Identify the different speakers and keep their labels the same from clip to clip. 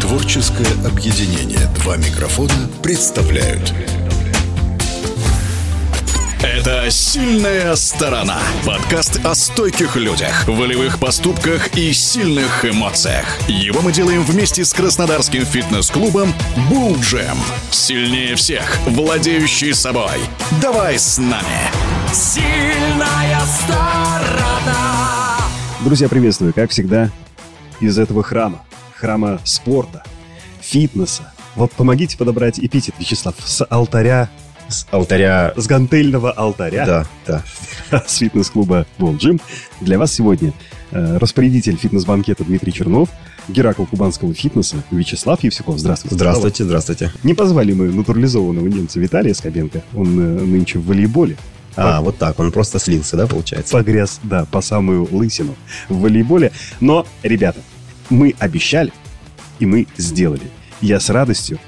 Speaker 1: Творческое объединение «Два микрофона» представляют. Это «Сильная сторона» Подкаст о стойких людях, волевых поступках и сильных эмоциях. Его мы делаем вместе с краснодарским фитнес-клубом «Булл Джем» Сильнее всех, владеющий собой. Давай с нами!
Speaker 2: Сильная сторона.
Speaker 3: Друзья, приветствую, как всегда, из этого храма. Храма спорта, фитнеса. Вот помогите подобрать эпитет, Вячеслав, с алтаря,
Speaker 4: С алтаря...
Speaker 3: с гантельного алтаря,
Speaker 4: Да, да.
Speaker 3: с фитнес-клуба Волджим. Для вас сегодня э, распорядитель фитнес-банкета Дмитрий Чернов, Геракл кубанского фитнеса Вячеслав Евсюков. Здравствуйте.
Speaker 4: Здравствуйте, здравствуйте.
Speaker 3: Не позвали мы натурализованного немца Виталия Скобенко. Он э, нынче в волейболе.
Speaker 4: А, вот так, он просто слился, да, получается?
Speaker 3: погряз, да, по самую лысину в волейболе. Но, ребята, мы обещали, и мы сделали. Я с радостью,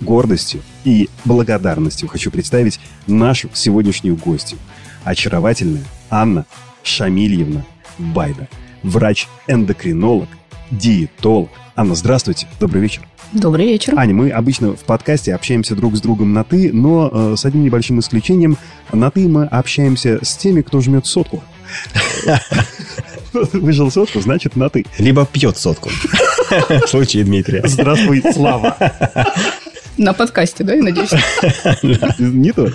Speaker 3: гордостью и благодарностью хочу представить нашу сегодняшнюю гостью. Очаровательная Анна Шамильевна Байда. Врач-эндокринолог, диетолог. Анна, здравствуйте, добрый вечер.
Speaker 5: Добрый вечер.
Speaker 3: Аня, мы обычно в подкасте общаемся друг с другом на «ты», но э, с одним небольшим исключением. На «ты» мы общаемся с теми, кто жмет сотку. Выжил сотку, значит на «ты».
Speaker 4: Либо пьет сотку. В случае Дмитрия.
Speaker 3: Здравствуй, Слава.
Speaker 5: На подкасте, да, я надеюсь?
Speaker 3: Не то.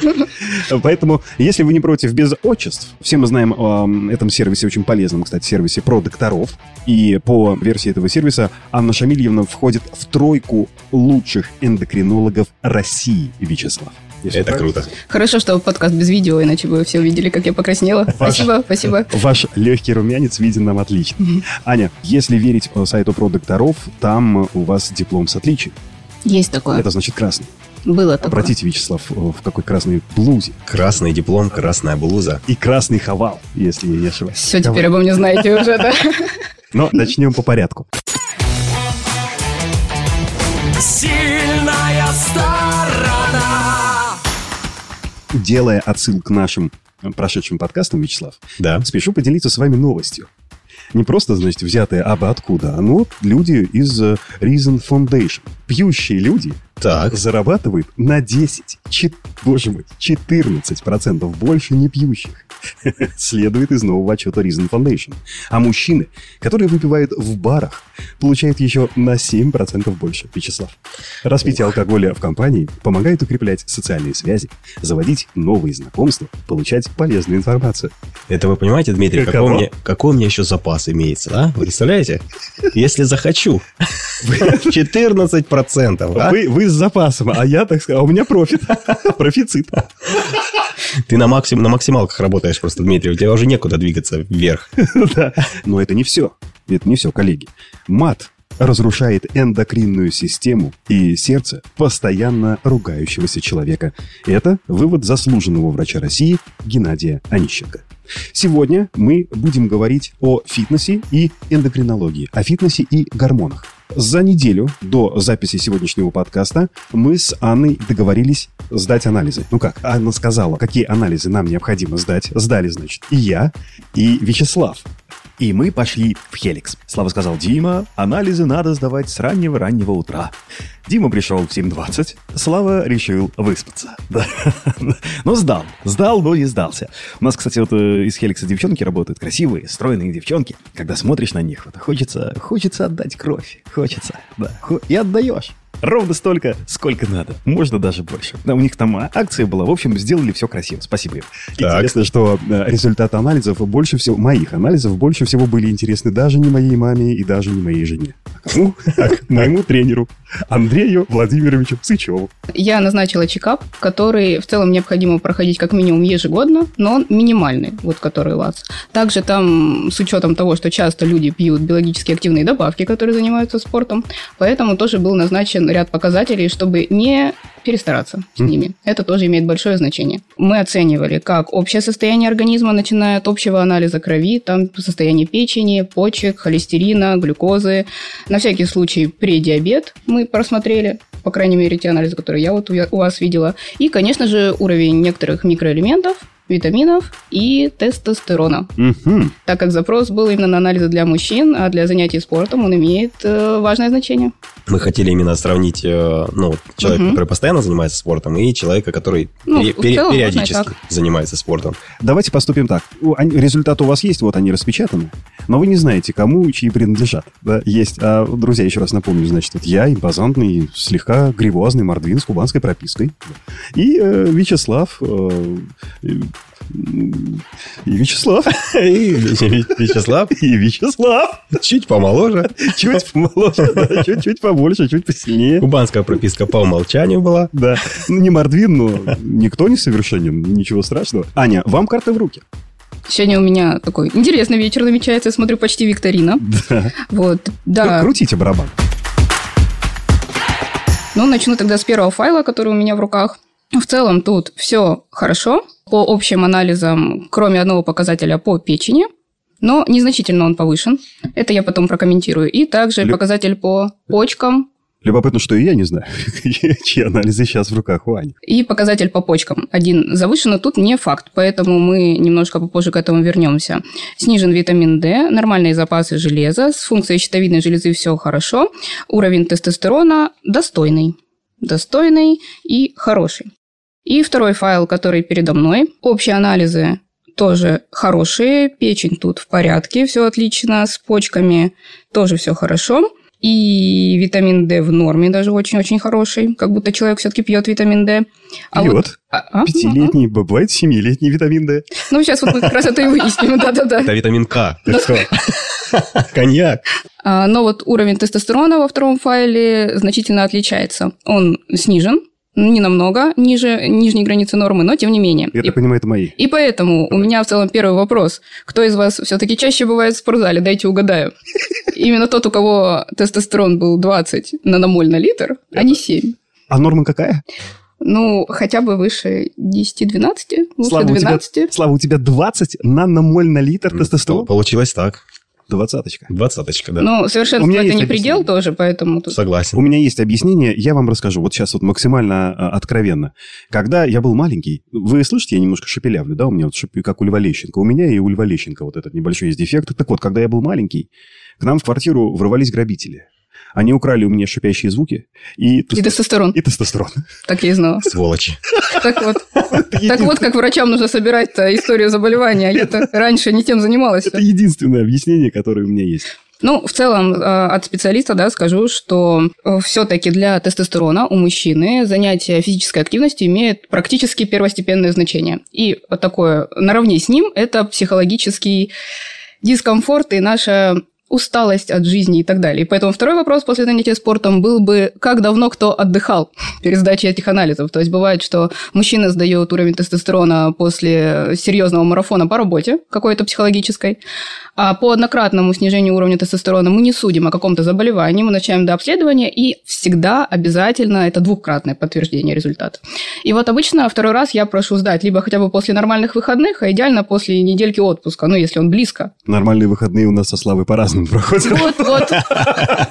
Speaker 3: Поэтому, если вы не против без отчеств, все мы знаем о этом сервисе, очень полезном, кстати, сервисе про докторов. И по версии этого сервиса Анна Шамильевна входит в тройку лучших эндокринологов России, Вячеслав. Если
Speaker 4: Это
Speaker 3: правильно?
Speaker 4: круто.
Speaker 5: Хорошо, что подкаст без видео, иначе бы вы все увидели, как я покраснела. Спасибо, спасибо.
Speaker 3: Ваш легкий румянец виден нам отлично. Аня, если верить э, сайту про докторов, там у вас диплом с отличием.
Speaker 5: Есть такое.
Speaker 3: Это значит красный.
Speaker 5: Было такое.
Speaker 3: Обратите, Вячеслав, в какой красной блузе.
Speaker 4: Красный диплом, красная блуза.
Speaker 3: И красный хавал, если я не ошибаюсь.
Speaker 5: Все, теперь обо мне знаете уже, да?
Speaker 3: Но начнем по порядку.
Speaker 2: Сильная сторона.
Speaker 3: Делая отсыл к нашим э, прошедшим подкастам, Вячеслав,
Speaker 4: Да.
Speaker 3: спешу поделиться с вами новостью. Не просто, значит, взятые абы откуда, а ну, люди из э, Reason Foundation. Пьющие люди
Speaker 4: Так.
Speaker 3: зарабатывают на 10, чет- боже мой, 14% больше не пьющих. Следует из нового отчета Reason Foundation. А мужчины, которые выпивают в барах, получают еще на 7% больше. Вячеслав. Распитие алкоголя в компании помогает укреплять социальные связи, заводить новые знакомства, получать полезную информацию.
Speaker 4: Это вы понимаете, Дмитрий, какой у, меня, какой у меня еще запас имеется, а? Вы представляете? Если захочу. 14%, а?
Speaker 3: Вы, вы с запасом, а я, так сказать, а у меня профит. Профицит.
Speaker 4: Ты на, максим, на максималках работаешь просто, Дмитрий. У тебя уже некуда двигаться вверх.
Speaker 3: Да. Но это не все. Это не все, коллеги. Мат разрушает эндокринную систему и сердце постоянно ругающегося человека. Это вывод заслуженного врача России Геннадия Онищенко. Сегодня мы будем говорить о фитнесе и эндокринологии, о фитнесе и гормонах. За неделю до записи сегодняшнего подкаста мы с Анной договорились сдать анализы. Ну как, Анна сказала, какие анализы нам необходимо сдать. Сдали, значит, и я, и Вячеслав. И мы пошли в Хеликс. Слава сказал, Дима, анализы надо сдавать с раннего-раннего утра. Дима пришел в 7.20, Слава решил выспаться. Да. Но сдал. Сдал, но не сдался. У нас, кстати, вот э, из Хеликса девчонки работают, красивые, стройные девчонки. Когда смотришь на них, вот, хочется, хочется отдать кровь. Хочется, да. И отдаешь. Ровно столько, сколько надо. Можно даже больше. Да, у них там акция была. В общем, сделали все красиво. Спасибо им.
Speaker 4: Так.
Speaker 3: Интересно, что э, результаты анализов больше всего, моих анализов больше всего были интересны даже не моей маме и даже не моей жене. А кому? А к моему тренеру Андрею Владимировичу Сычеву.
Speaker 5: Я назначила чекап, который в целом необходимо проходить как минимум ежегодно, но он минимальный, вот который у вас. Также там, с учетом того, что часто люди пьют биологически активные добавки, которые занимаются спортом, поэтому тоже был назначен ряд показателей, чтобы не перестараться с ними. Это тоже имеет большое значение. Мы оценивали как общее состояние организма, начиная от общего анализа крови, там состояние печени, почек, холестерина, глюкозы. На всякий случай предиабет мы просмотрели, по крайней мере, те анализы, которые я вот у вас видела. И, конечно же, уровень некоторых микроэлементов, витаминов и тестостерона.
Speaker 3: Мгм.
Speaker 5: Так как запрос был именно на анализы для мужчин, а для занятий спортом он имеет э, важное значение.
Speaker 4: Мы хотели именно сравнить, э, ну, человека,
Speaker 5: Мгм.
Speaker 4: который постоянно занимается спортом, и человека, который
Speaker 5: Ну,
Speaker 4: пере- пере-
Speaker 5: целом
Speaker 4: периодически занимается спортом.
Speaker 3: Давайте поступим так. Результаты у вас есть, вот они распечатаны, но вы не знаете, кому чьи принадлежат. Да, есть. А, друзья, еще раз напомню, значит, вот я, импозантный, слегка гривозный мордвин с кубанской пропиской. И э, Вячеслав... э, и, Вячеслав.
Speaker 4: И Вячеслав
Speaker 3: И Вячеслав.
Speaker 4: чуть помоложе.
Speaker 3: Чуть помоложе, да, чуть-чуть побольше, чуть посильнее.
Speaker 4: Кубанская прописка по умолчанию была.
Speaker 3: Да. Ну, не мордвин, но никто не совершенен, ничего страшного. Аня, вам карты в руки.
Speaker 5: Сегодня у меня такой интересный вечер намечается, я смотрю почти викторина.
Speaker 3: Да.
Speaker 5: Вот, да.
Speaker 3: Крутите барабан.
Speaker 5: Ну, начну тогда с первого файла, который у меня в руках. В целом тут все хорошо. По общим анализам, кроме одного показателя по печени, но незначительно он повышен. Это я потом прокомментирую. И также
Speaker 3: Лю-
Speaker 5: показатель по почкам
Speaker 3: Любопытно, что и я не знаю, чьи анализы сейчас в руках у Ани.
Speaker 5: и показатель по почкам. Один завышен, но тут не факт, поэтому мы немножко попозже к этому вернемся. Снижен витамин D, нормальные запасы железа, с функцией щитовидной железы все хорошо, уровень тестостерона достойный. Достойный и хороший. И второй файл, который передо мной. Общие анализы тоже хорошие, печень тут в порядке, все отлично, с почками тоже все хорошо. И витамин D в норме даже очень-очень хороший, как будто человек все-таки пьет витамин D. А вот-
Speaker 3: Пьет.
Speaker 5: а- а?
Speaker 3: Пятилетний, бывает семилетний витамин D.
Speaker 5: Ну, сейчас вот мы как раз это и выясним, да-да-да.
Speaker 4: Это витамин К. Ты что? Коньяк.
Speaker 5: А, Но вот уровень тестостерона во втором файле значительно отличается. Он снижен, не намного, ниже нижней границы нормы, но тем не менее.
Speaker 3: Я
Speaker 5: И-
Speaker 3: так понимаю, это мои.
Speaker 5: И поэтому у меня в целом первый вопрос. Кто из вас все-таки чаще бывает в спортзале? Дайте угадаю. Именно тот, у кого тестостерон был 20 наномоль на литр, а не 7.
Speaker 3: А норма какая?
Speaker 5: Ну, хотя бы выше 10-12, лучше
Speaker 3: Слава, у тебя,
Speaker 5: 12.
Speaker 3: Слава, у тебя 20 наномоль на литр тестостерона?
Speaker 4: Получилось так.
Speaker 3: Двадцаточка.
Speaker 4: Двадцаточка, да.
Speaker 5: Ну,
Speaker 3: меня
Speaker 5: это не предел
Speaker 3: объяснение.
Speaker 5: тоже, поэтому тут...
Speaker 4: Согласен.
Speaker 3: У меня есть объяснение, я вам расскажу. Вот сейчас вот максимально а, откровенно. Когда я был маленький, вы слышите, я немножко шепелявлю, да, у меня вот шеп- как у Льва Лещенко. У меня и у Льва Лещенко вот этот небольшой есть дефект. Так вот, когда я был маленький, к нам в квартиру ворвались грабители. Они украли у меня шипящие звуки и,
Speaker 5: И
Speaker 3: тесто-
Speaker 5: тестостерон,
Speaker 3: и тестостерон.
Speaker 5: так я и знала.
Speaker 4: Сволочи.
Speaker 5: Так вот, так вот, как врачам нужно собирать-то историю заболевания. а Я-то раньше не тем занималась.
Speaker 3: Это единственное объяснение, которое у меня есть.
Speaker 5: Ну, в целом, э, от специалиста, да, скажу, что все-таки для тестостерона у мужчины занятие физической активностью имеет практически первостепенное значение. И вот такое наравне с ним – это психологический дискомфорт и наша усталость от жизни и так далее. И поэтому второй вопрос после занятия спортом был бы, как давно кто отдыхал перед сдачей этих анализов. То есть бывает, что мужчина сдает уровень тестостерона после серьезного марафона по работе, какой-то психологической, а по однократному снижению уровня тестостерона мы не судим о каком-то заболевании, мы начинаем до обследования, и всегда обязательно это двукратное подтверждение результата. И вот обычно второй раз я прошу сдать либо хотя бы после нормальных выходных, а идеально после недельки отпуска, ну, если он близко.
Speaker 3: Нормальные выходные у нас со Славой по-разному проходят.
Speaker 5: Вот, вот.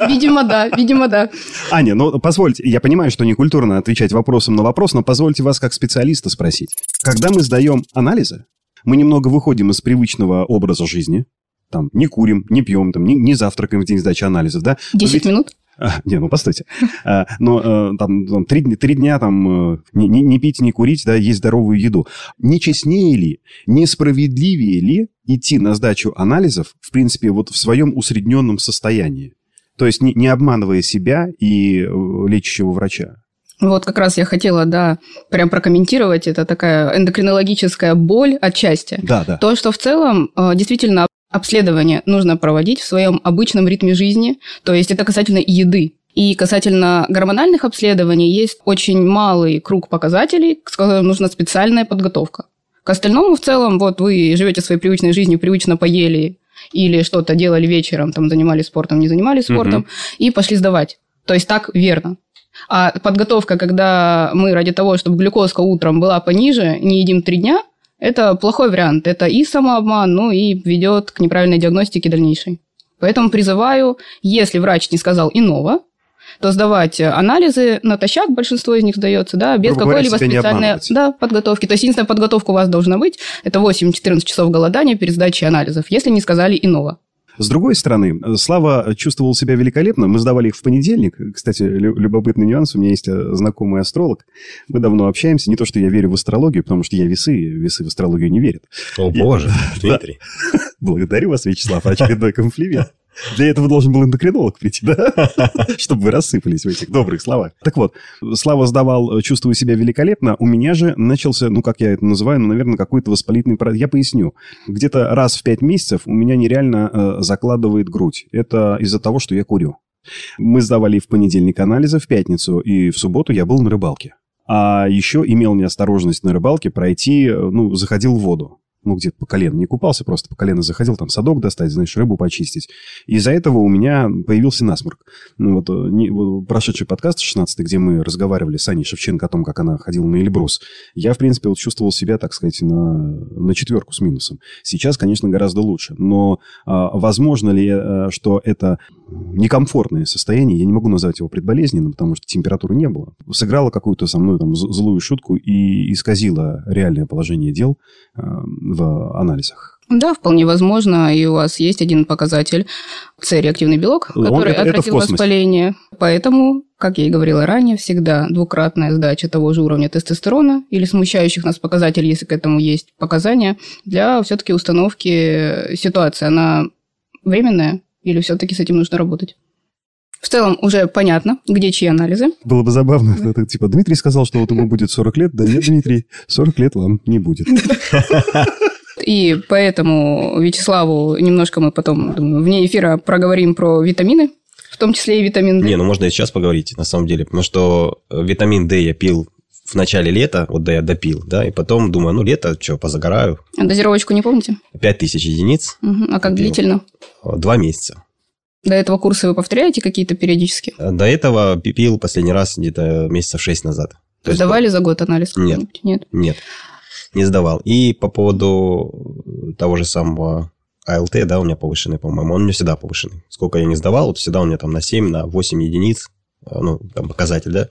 Speaker 5: Видимо, да, видимо, да.
Speaker 3: Аня, ну позвольте, я понимаю, что не культурно отвечать вопросом на вопрос, но позвольте вас как специалиста спросить. Когда мы сдаем анализы, мы немного выходим из привычного образа жизни, там, не курим, не пьем, там, не, не завтракаем в день сдачи анализов, да? Но
Speaker 5: 10
Speaker 3: ведь-
Speaker 5: минут?
Speaker 3: А, не, ну постойте. А, но э, там, три, дня- три дня там э, не, пить, не курить, да, есть здоровую еду. Не честнее ли, несправедливее ли идти на сдачу анализов, в принципе, вот в своем усредненном состоянии? То есть не, не обманывая себя и э, лечащего врача.
Speaker 5: Вот как раз я хотела, да, прям прокомментировать. Это такая эндокринологическая боль отчасти.
Speaker 3: Да, да.
Speaker 5: То, что в целом действительно обследование нужно проводить в своем обычном ритме жизни, то есть это касательно еды. И касательно гормональных обследований есть очень малый круг показателей, к которым нужна специальная подготовка. К остальному в целом, вот вы живете своей привычной жизнью, привычно поели или что-то делали вечером, там занимались спортом, не занимались спортом, и пошли сдавать. То есть так верно. А подготовка, когда мы ради того, чтобы глюкозка утром была пониже, не едим три дня, это плохой вариант. Это и самообман, ну и ведет к неправильной диагностике дальнейшей. Поэтому призываю, если врач не сказал иного, то сдавать анализы натощак, большинство из них сдается, да, без какой-либо специальной да, подготовки. То есть единственная подготовка у вас должна быть, это 8-14 часов голодания перед сдачей анализов, если не сказали иного.
Speaker 3: С другой стороны, Слава чувствовал себя великолепно. Мы сдавали их в понедельник. Кстати, лю- любопытный нюанс. У меня есть э, знакомый астролог. Мы давно общаемся. Не то, что я верю в астрологию, потому что я весы. Весы в астрологию не верят.
Speaker 4: О, боже, Дмитрий.
Speaker 3: Благодарю вас, Вячеслав. Очередной комплимент. Для этого должен был эндокринолог прийти, да? Чтобы вы рассыпались в этих добрых словах. Так вот, Слава сдавал э, «Чувствую себя великолепно». У меня же начался, ну, как я это называю, ну, наверное, какой-то воспалительный... про- Я поясню. Где-то раз в пять месяцев у меня нереально э, закладывает грудь. Это из-за того, что я курю. Мы сдавали в понедельник анализы, в пятницу и в субботу я был на рыбалке. А еще имел неосторожность на рыбалке пройти, э, ну, заходил в воду. Ну, где-то по колено. Не купался, просто по колено заходил, там садок достать, знаешь, рыбу почистить. Из-за этого у меня появился насморк. Ну, вот, э, не- прошедший подкаст 16 где мы разговаривали с Аней Шевченко о том, как она ходила на Эльбрус, я, в принципе, вот чувствовал себя, так сказать, на, на четверку с минусом. Сейчас, конечно, гораздо лучше. Но а, возможно ли, э, что это некомфортное состояние, я не могу назвать его предболезненным, потому что температуры не было, сыграла какую-то со мной там злую шутку и исказила реальное положение дел э, в анализах.
Speaker 5: Да, вполне возможно, и у вас есть один показатель С-реактивный белок,
Speaker 3: Он-
Speaker 5: который
Speaker 3: это- это
Speaker 5: отразил воспаление. Поэтому, как я и говорила ранее, всегда двукратная сдача того же уровня тестостерона или смущающих нас показателей, если к этому есть показания, для все-таки установки ситуации. Она временная или все-таки с этим нужно работать? В целом уже понятно, где чьи анализы.
Speaker 3: Было бы забавно, это, типа, Дмитрий сказал, что вот ему будет 40 лет. Да нет, Дмитрий, 40 лет вам не будет.
Speaker 5: И поэтому Вячеславу немножко мы потом, думаю, вне эфира проговорим про витамины, в том числе и витамин D.
Speaker 4: Не, ну можно и сейчас поговорить, на самом деле. Потому что э, витамин D я пил в начале лета, вот да, я допил, да, и потом думаю, ну, лето, что, позагораю.
Speaker 5: А дозировочку не помните?
Speaker 4: 5000 единиц,
Speaker 5: Мгм. А как
Speaker 4: Пил.
Speaker 5: длительно?
Speaker 4: два месяца.
Speaker 5: До этого курса вы повторяете какие-то периодически?
Speaker 4: До этого пи- пил последний раз где-то месяцев 6 назад. То есть,
Speaker 5: Сдавали за год анализ?
Speaker 4: Нет.
Speaker 5: Нет.
Speaker 4: Нет, не сдавал. И по поводу того же самого АЛТ, да, у меня повышенный, по-моему, он у меня всегда повышенный. Сколько я не сдавал, вот всегда у меня там на 7, на 8 единиц, э, ну, там показатель, да,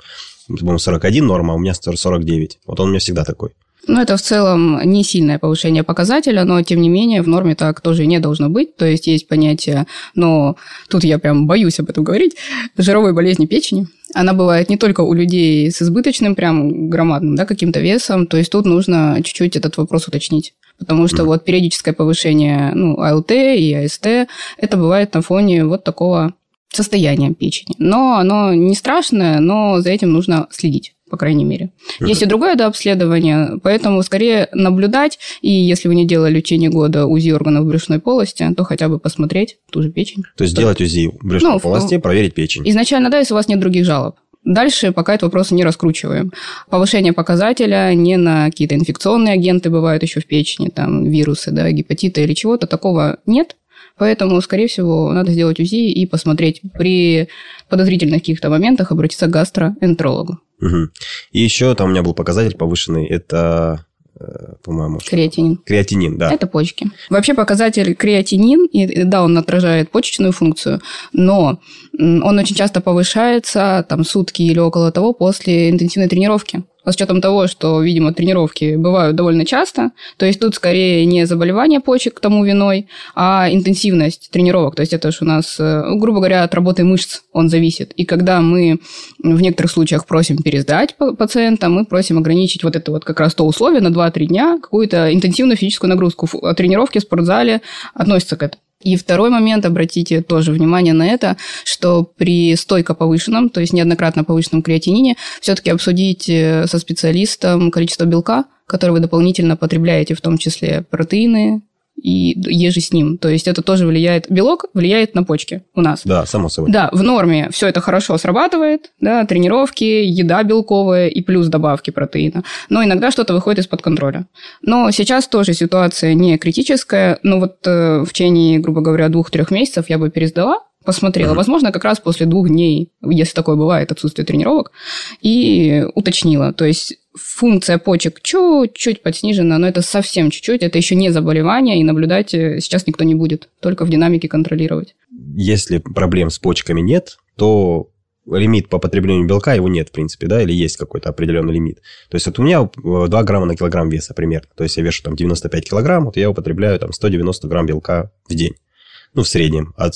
Speaker 4: по-моему, 41 норма, а у меня 49. Вот он у меня всегда такой.
Speaker 5: Ну, это в целом не сильное повышение показателя, но, тем не менее, в норме так тоже не должно быть. То есть, есть понятие, но тут я прям боюсь об этом говорить, жировой болезни печени. Она бывает не только у людей с избыточным, прям громадным, да, каким-то весом. То есть, тут нужно чуть-чуть этот вопрос уточнить. Потому что
Speaker 4: Мгм.
Speaker 5: вот периодическое повышение, ну, АЛТ и АСТ, это бывает на фоне вот такого состояния печени. Но оно не страшное, но за этим нужно следить, по крайней мере. Есть и другое да, обследование, поэтому скорее наблюдать, и если вы не делали в течение года УЗИ органов брюшной полости, то хотя бы посмотреть ту же печень.
Speaker 4: То есть сделать УЗИ брюшной
Speaker 5: Ну, в-
Speaker 4: полости, проверить печень.
Speaker 5: Изначально, да, если у вас нет других жалоб. Дальше пока этот вопрос не раскручиваем. Повышение показателя не на какие-то инфекционные агенты бывают еще в печени, там вирусы, да, гепатиты или чего-то, такого нет. Поэтому, скорее всего, надо сделать УЗИ и посмотреть при подозрительных каких-то моментах обратиться к гастроэнтерологу.
Speaker 4: Мгм. И еще там у меня был показатель повышенный, это, э, по-моему,
Speaker 5: Креатинин.
Speaker 4: креатинин, да.
Speaker 5: Это почки. Вообще показатель креатинин, и да, он отражает почечную функцию, но он очень часто повышается там сутки или около того после интенсивной тренировки. С учетом того, что, видимо, тренировки бывают довольно часто, то есть тут скорее не заболевание почек к тому виной, а интенсивность тренировок. То есть это же у нас, э, грубо говоря, от работы мышц он зависит. И когда мы в некоторых случаях просим пересдать па- пациента, мы просим ограничить вот это вот как раз то условие на 2-3 дня, какую-то интенсивную физическую нагрузку. А Тренировки в спортзале относятся к этому. И второй момент, обратите тоже внимание на это, что при стойко повышенном, то есть неоднократно повышенном креатинине, все-таки обсудить э, со специалистом количество белка, которое вы дополнительно потребляете, в том числе протеины и еже с ним. То есть это тоже влияет, белок влияет на почки у нас.
Speaker 4: Да, само собой.
Speaker 5: Да, в норме все это хорошо срабатывает, да, тренировки, еда белковая и плюс добавки протеина. Но иногда что-то выходит из-под контроля. Но сейчас тоже ситуация не критическая. Но вот э, в течение, грубо говоря, двух-трех месяцев я бы пересдала, посмотрела.
Speaker 4: Мгм.
Speaker 5: Возможно, как раз после двух дней, если такое бывает, отсутствие тренировок, и уточнила. То есть функция почек чуть-чуть подснижена, но это совсем чуть-чуть. Это еще не заболевание, и наблюдать э, сейчас никто не будет. Только в динамике контролировать.
Speaker 4: Если проблем с почками нет, то лимит по потреблению белка, его нет, в принципе, да, или есть какой-то определенный лимит. То есть вот у меня 2 грамма на килограмм веса примерно. То есть я вешу там 95 килограмм, вот я употребляю там 190 грамм белка в день. Ну, в среднем, от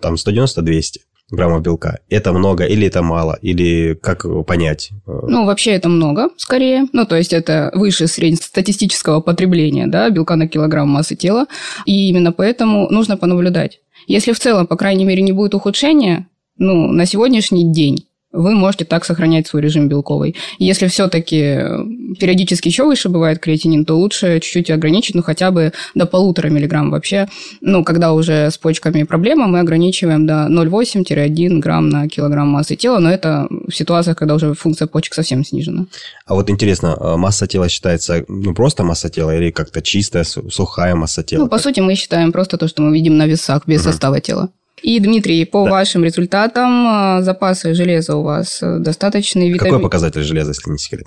Speaker 4: там 190-200 граммов белка. Это много или это мало? Или как понять?
Speaker 5: Ну, вообще это много, скорее. Ну, то есть это выше среднестатистического потребления, да, белка на килограмм массы тела. И именно поэтому нужно понаблюдать. Если в целом, по крайней мере, не будет ухудшения, ну, на сегодняшний день вы можете так сохранять свой режим белковый. Если все-таки э, периодически еще выше бывает креатинин, то лучше чуть-чуть ограничить, ну, хотя бы до полутора миллиграмм вообще. Ну, когда уже с почками проблема, мы ограничиваем до 0,8-1 грамм на килограмм массы тела, но это в ситуациях, когда уже функция почек совсем снижена.
Speaker 4: А вот интересно, а масса тела считается, ну, просто масса тела или как-то чистая, сухая масса тела?
Speaker 5: Ну, по сути, мы считаем просто то, что мы видим на весах без угу. состава тела. И, Дмитрий, по да. вашим результатам а, запасы железа у вас э, достаточный.
Speaker 4: Витамин... Какой показатель железа, если не секрет?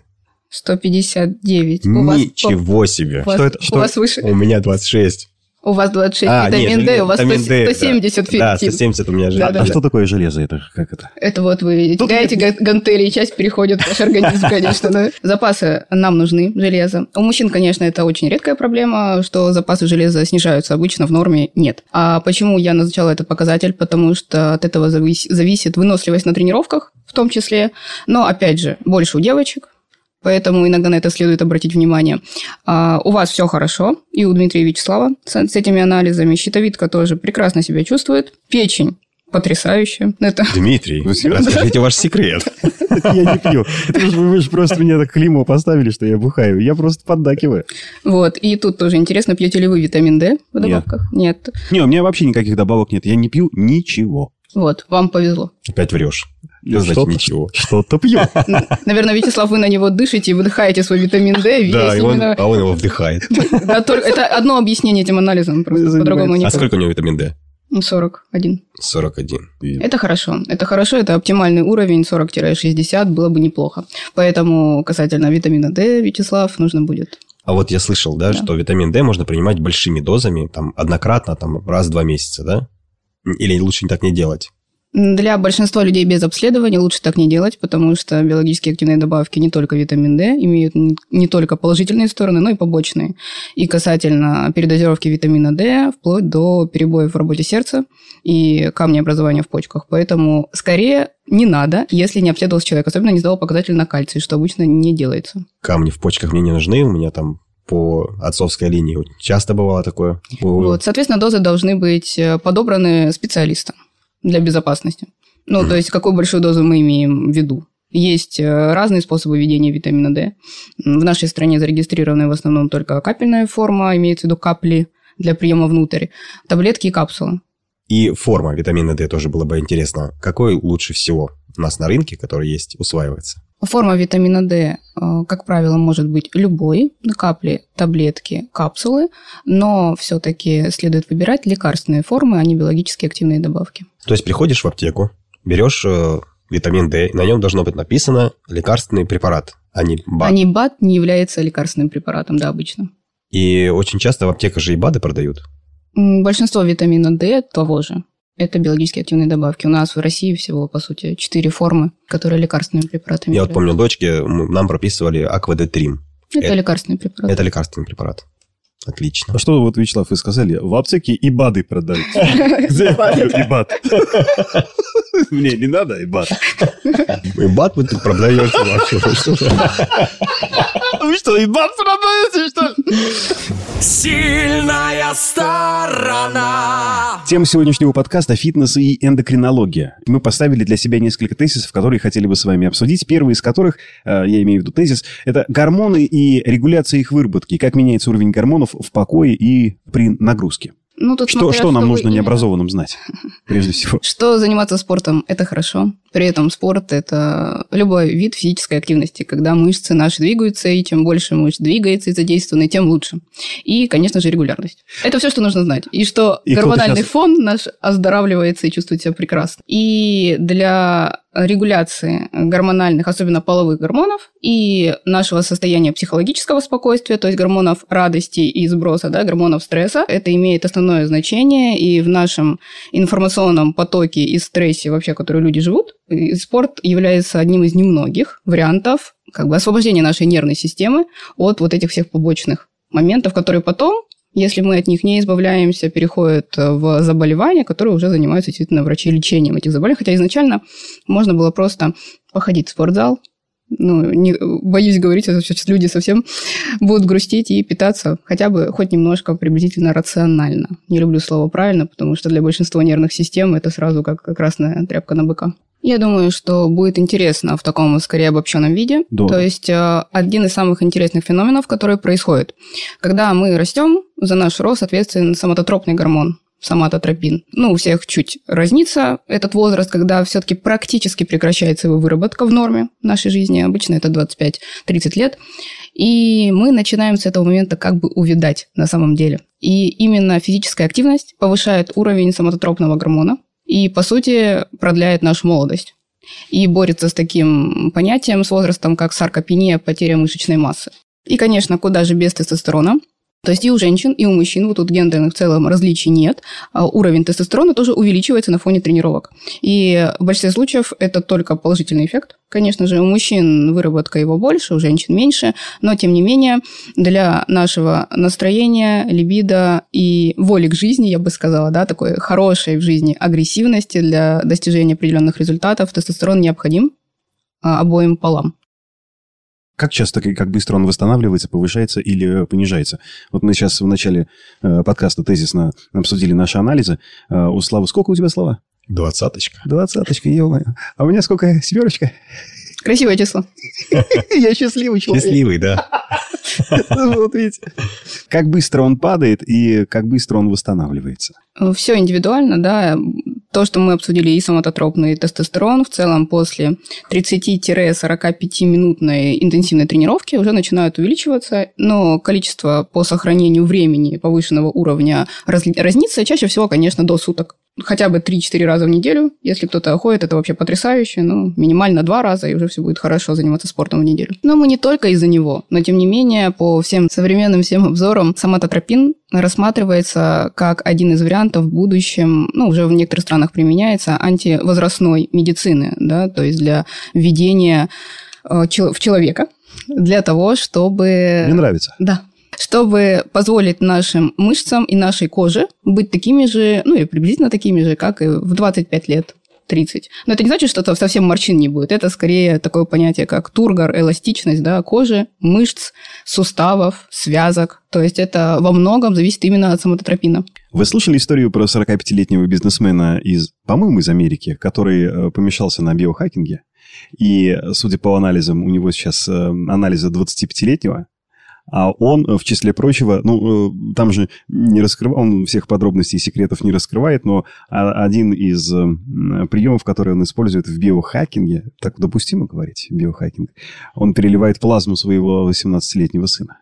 Speaker 5: 159.
Speaker 4: Ничего вас, себе.
Speaker 5: У вас, что это? Что? У вас выше?
Speaker 4: У меня 26.
Speaker 5: У вас 26 а, витамин нет, D, у вас 100, 170 да. ферритин.
Speaker 4: Да, 170 у меня железо.
Speaker 3: Да, да, а что такое железо? Это как это?
Speaker 5: Это вот вы Тут теряете я... гантели, и часть переходит в ваш организм, конечно. Да. Запасы нам нужны, железа. У мужчин, конечно, это очень редкая проблема, что запасы железа снижаются. Обычно в норме нет. А почему я назначала этот показатель? Потому что от этого зависит выносливость на тренировках, в том числе. Но, опять же, больше у девочек, поэтому иногда на это следует обратить внимание. А, у вас все хорошо, и у Дмитрия Вячеслава с, с этими анализами. Щитовидка тоже прекрасно себя чувствует. Печень Потрясающе. Это...
Speaker 4: Дмитрий, расскажите ваш секрет.
Speaker 3: Я не пью. Вы же просто мне так клеймо поставили, что я бухаю. Я просто поддакиваю.
Speaker 5: Вот. И тут тоже интересно, пьете ли вы витамин D в добавках? Нет.
Speaker 3: Не, у меня вообще никаких добавок нет. Я не пью ничего.
Speaker 5: Вот, вам повезло.
Speaker 4: Опять врешь. Это значит ничего.
Speaker 3: Что-то пью.
Speaker 5: Наверное, Вячеслав, вы на него дышите и выдыхаете свой витамин D.
Speaker 4: Да, и он, а он его вдыхает.
Speaker 5: Это одно объяснение этим анализом, просто по-другому
Speaker 4: не А сколько у него витамин D?
Speaker 5: 41.
Speaker 4: 41.
Speaker 5: Это хорошо. Это хорошо, это оптимальный уровень, 40-60 было бы неплохо. Поэтому касательно витамина D, Вячеслав, нужно будет
Speaker 4: а вот я слышал, да, да, что витамин D можно принимать большими дозами, там, однократно, там, раз в два месяца, да? Или лучше так не делать?
Speaker 5: Для большинства людей без обследования лучше так не делать, потому что биологически активные добавки не только витамин D имеют не только положительные стороны, но и побочные. И касательно передозировки витамина D, вплоть до перебоев в работе сердца и камнеобразования в почках. Поэтому скорее не надо, если не обследовался человек, особенно не сдавал показатель на кальций, что обычно не делается.
Speaker 4: Камни в почках мне не нужны, у меня там по отцовской линии. Часто бывало такое.
Speaker 5: Вот, соответственно, дозы должны быть э, подобраны специалистом для безопасности. Ну, то есть, какую большую дозу мы имеем в виду? Есть э, разные способы введения витамина D. В нашей стране зарегистрированы в основном только капельная форма, имеется в виду капли для приема внутрь, таблетки и капсулы.
Speaker 4: И форма витамина D тоже было бы интересно. Какой лучше всего у нас на рынке, который есть, усваивается?
Speaker 5: Форма витамина D, э, как правило, может быть любой, капли, таблетки, капсулы, но все-таки следует выбирать лекарственные формы, а не биологически активные добавки.
Speaker 4: То есть приходишь в аптеку, берешь э, витамин D, на нем должно быть написано лекарственный препарат, а не БАД.
Speaker 5: А не БАД не является лекарственным препаратом, да, обычно.
Speaker 4: И очень часто в аптеках же и БАДы продают.
Speaker 5: Большинство витамина D того же это биологически активные добавки. У нас в России всего, по сути, четыре формы, которые лекарственными препаратами
Speaker 4: Я вот помню, дочке нам прописывали аквадетрим.
Speaker 5: Это, это лекарственный препарат.
Speaker 4: Это лекарственный препарат. Отлично.
Speaker 3: А что вот, Вячеслав, вы сказали? В аптеке и БАДы продают. Где и БАД? Мне не надо и БАД.
Speaker 4: И БАД вы тут продаете вообще.
Speaker 3: Что, и БАД продаете, что ли?
Speaker 2: Сильная сторона.
Speaker 3: Тема сегодняшнего подкаста – фитнес и эндокринология. Мы поставили для себя несколько тезисов, которые хотели бы с вами обсудить. Первый из которых, э, я имею в виду тезис, это гормоны и регуляция их выработки. Как меняется уровень гормонов в покое и при нагрузке. Ну, тут что, смотря, что нам нужно необразованным знать, прежде всего?
Speaker 5: Что заниматься спортом – это хорошо. При этом спорт – это любой вид физической активности, когда мышцы наши двигаются, и чем больше мышц двигается и задействованы, тем лучше. И, конечно же, регулярность. Это все, что нужно знать. И что и гормональный сейчас... фон наш оздоравливается и чувствует себя прекрасно. И для регуляции гормональных, особенно половых гормонов, и нашего состояния психологического спокойствия, то есть гормонов радости и сброса, да, гормонов стресса, это имеет основное значение, и в нашем информационном потоке и стрессе вообще, который люди живут, спорт является одним из немногих вариантов как бы освобождения нашей нервной системы от вот этих всех побочных моментов, которые потом если мы от них не избавляемся, переходят в заболевания, которые уже занимаются действительно врачи лечением этих заболеваний. Хотя изначально можно было просто походить в спортзал, ну, не, боюсь говорить, что сейчас люди совсем будут грустить и питаться хотя бы хоть немножко приблизительно рационально. Не люблю слово «правильно», потому что для большинства нервных систем это сразу как красная тряпка на быка. Я думаю, что будет интересно в таком скорее обобщенном виде.
Speaker 3: Да.
Speaker 5: То есть э, один из самых интересных феноменов, который происходит, когда мы растем, за наш рост ответственен самототропный гормон соматотропин. Ну, у всех чуть разнится этот возраст, когда все-таки практически прекращается его выработка в норме нашей жизни. Обычно это 25-30 лет. И мы начинаем с этого момента как бы увидать на самом деле. И именно физическая активность повышает уровень соматотропного гормона и, по сути, продляет нашу молодость. И борется с таким понятием с возрастом, как саркопения, потеря мышечной массы. И, конечно, куда же без тестостерона – то есть и у женщин, и у мужчин, вот тут гендерных в целом различий нет, а уровень тестостерона тоже увеличивается на фоне тренировок. И в большинстве случаев это только положительный эффект. Конечно же, у мужчин выработка его больше, у женщин меньше, но тем не менее для нашего настроения, либидо и воли к жизни, я бы сказала, да, такой хорошей в жизни агрессивности для достижения определенных результатов тестостерон необходим а, обоим полам.
Speaker 3: Как часто, как быстро он восстанавливается, повышается или понижается? Вот мы сейчас в начале э, подкаста тезисно обсудили наши анализы. Э, у Славы сколько у тебя слова?
Speaker 4: Двадцаточка.
Speaker 3: Двадцаточка, ё А у меня сколько? Семерочка?
Speaker 5: Красивое число.
Speaker 3: Я счастливый человек.
Speaker 4: Счастливый, да.
Speaker 3: Вот видите. Как быстро он падает и как быстро он восстанавливается?
Speaker 5: Все индивидуально, да. То, что мы обсудили, и самототропный тестостерон, в целом после 30-45-минутной интенсивной тренировки уже начинают увеличиваться, но количество по сохранению времени повышенного уровня разнится чаще всего, конечно, до суток хотя бы 3-4 раза в неделю. Если кто-то ходит, это вообще потрясающе. Ну, минимально два раза, и уже все будет хорошо заниматься спортом в неделю. Но мы не только из-за него. Но, тем не менее, по всем современным всем обзорам, самототропин рассматривается как один из вариантов в будущем, ну, уже в некоторых странах применяется, антивозрастной медицины, да, то есть для введения э, в человека, для того, чтобы...
Speaker 3: Мне нравится.
Speaker 5: Да, чтобы позволить нашим мышцам и нашей коже быть такими же, ну или приблизительно такими же, как и в 25 лет. 30. Но это не значит, что совсем морщин не будет. Это скорее такое понятие, как тургор, эластичность да, кожи, мышц, суставов, связок. То есть это во многом зависит именно от самототропина.
Speaker 3: Вы слышали историю про 45-летнего бизнесмена из, по-моему, из Америки, который э, помешался на биохакинге? И, судя по анализам, у него сейчас э, анализы 25-летнего, а он, э, в числе прочего, ну, э, там же не раскрывает, он всех подробностей и секретов не раскрывает, но один из э, приемов, который он использует в биохакинге, так допустимо говорить, биохакинг, он переливает плазму своего 18-летнего сына.